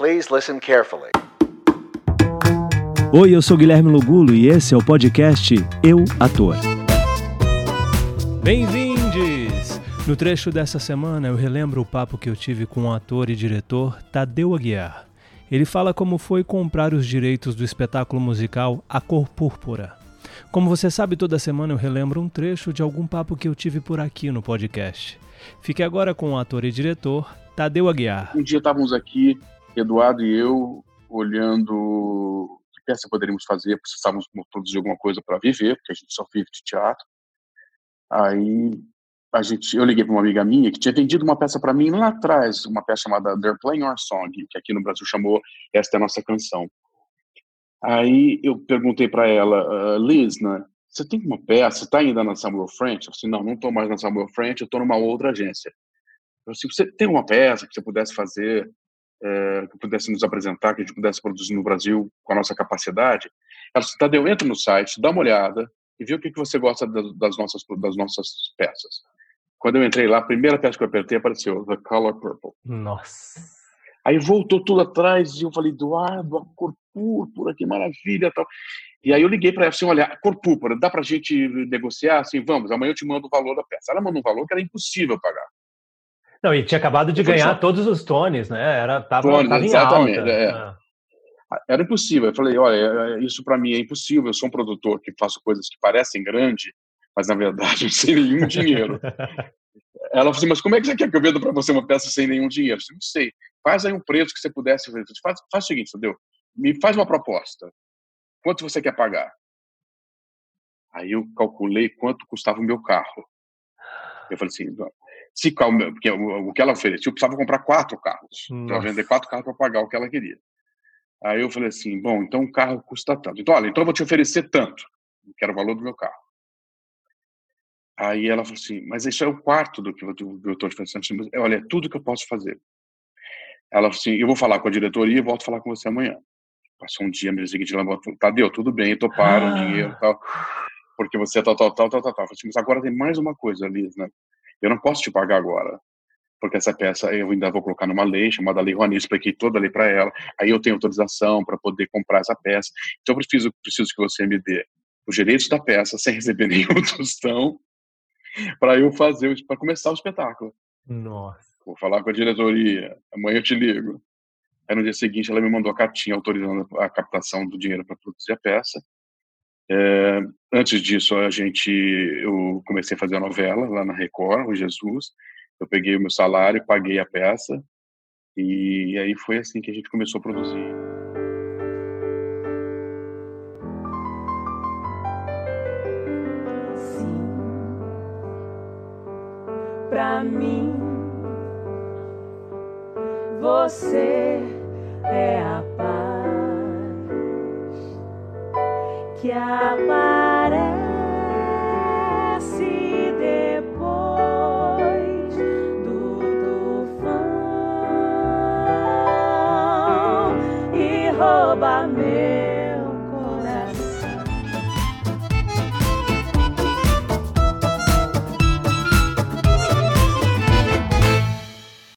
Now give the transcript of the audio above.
Please listen carefully. Oi, eu sou Guilherme Lugulo e esse é o podcast Eu Ator. Bem-vindos! No trecho dessa semana eu relembro o papo que eu tive com o ator e diretor Tadeu Aguiar. Ele fala como foi comprar os direitos do espetáculo musical A Cor Púrpura. Como você sabe, toda semana eu relembro um trecho de algum papo que eu tive por aqui no podcast. Fique agora com o ator e diretor Tadeu Aguiar. Um dia estávamos aqui, Eduardo e eu, olhando que peça poderíamos fazer, precisávamos produzir alguma coisa para viver, porque a gente só vive de teatro. Aí a gente, eu liguei para uma amiga minha que tinha vendido uma peça para mim lá atrás, uma peça chamada They're Playing Our Song, que aqui no Brasil chamou Esta é a Nossa Canção. Aí eu perguntei para ela, uh, Liz, né, você tem uma peça, está ainda na Samuel French? Eu disse, não, não estou mais na Samuel French, eu estou numa outra agência. Eu disse, você tem uma peça que você pudesse fazer, é, que pudesse nos apresentar, que a gente pudesse produzir no Brasil com a nossa capacidade? Ela disse, Tadeu, entra no site, dá uma olhada e vê o que, que você gosta das nossas, das nossas peças. Quando eu entrei lá, a primeira peça que eu apertei apareceu, The Color Purple. Nossa. Aí voltou tudo atrás e eu falei, Eduardo, a cor púrpura, que maravilha tal. E aí eu liguei para ela assim, olha, cor púrpura, dá para a gente negociar? Assim, vamos, amanhã eu te mando o valor da peça. Ela mandou um valor que era impossível pagar. Não, e tinha acabado de ganhar só... todos os tones, né? Era, tava, Tone, tava exatamente, alta. É. Ah. Era impossível. Eu falei, olha, é, é, isso para mim é impossível. Eu sou um produtor que faço coisas que parecem grande, mas na verdade sem nenhum dinheiro. Ela falou assim, mas como é que você quer que eu venda para você uma peça sem nenhum dinheiro? Eu falei, não sei. Faz aí um preço que você pudesse. Faz, faz o seguinte, entendeu? Me faz uma proposta. Quanto você quer pagar? Aí eu calculei quanto custava o meu carro. Eu falei assim, se porque o que ela oferecia, eu precisava comprar quatro carros para vender quatro carros para pagar o que ela queria. Aí eu falei assim, bom, então o carro custa tanto. Então, olha, então eu vou te oferecer tanto, que era o valor do meu carro. Aí ela falou assim, mas isso é o quarto do que eu estou oferecendo. Olha, é tudo que eu posso fazer. Ela falou assim, eu vou falar com a diretoria e volto a falar com você amanhã. Passou um dia, dia seguinte, ela falou, Tadeu, tudo bem, toparam ah. o dinheiro e tal, porque você é tal, tal, tal, tal, tal, tal. Assim, mas agora tem mais uma coisa, Liz, né? Eu não posso te pagar agora, porque essa peça eu ainda vou colocar numa lei chamada Lei Rouanet, expliquei toda a lei para ela, aí eu tenho autorização para poder comprar essa peça, então eu preciso, preciso que você me dê os direitos da peça sem receber nenhum tostão, para eu fazer, para começar o espetáculo. Nossa. Vou falar com a diretoria, amanhã eu te ligo. Aí no dia seguinte ela me mandou a cartinha autorizando a captação do dinheiro para produzir a peça. É, antes disso, a gente, eu comecei a fazer a novela lá na Record, o Jesus. Eu peguei o meu salário, paguei a peça e aí foi assim que a gente começou a produzir. Sim, mim, você é a paz que aparece depois do tufão e rouba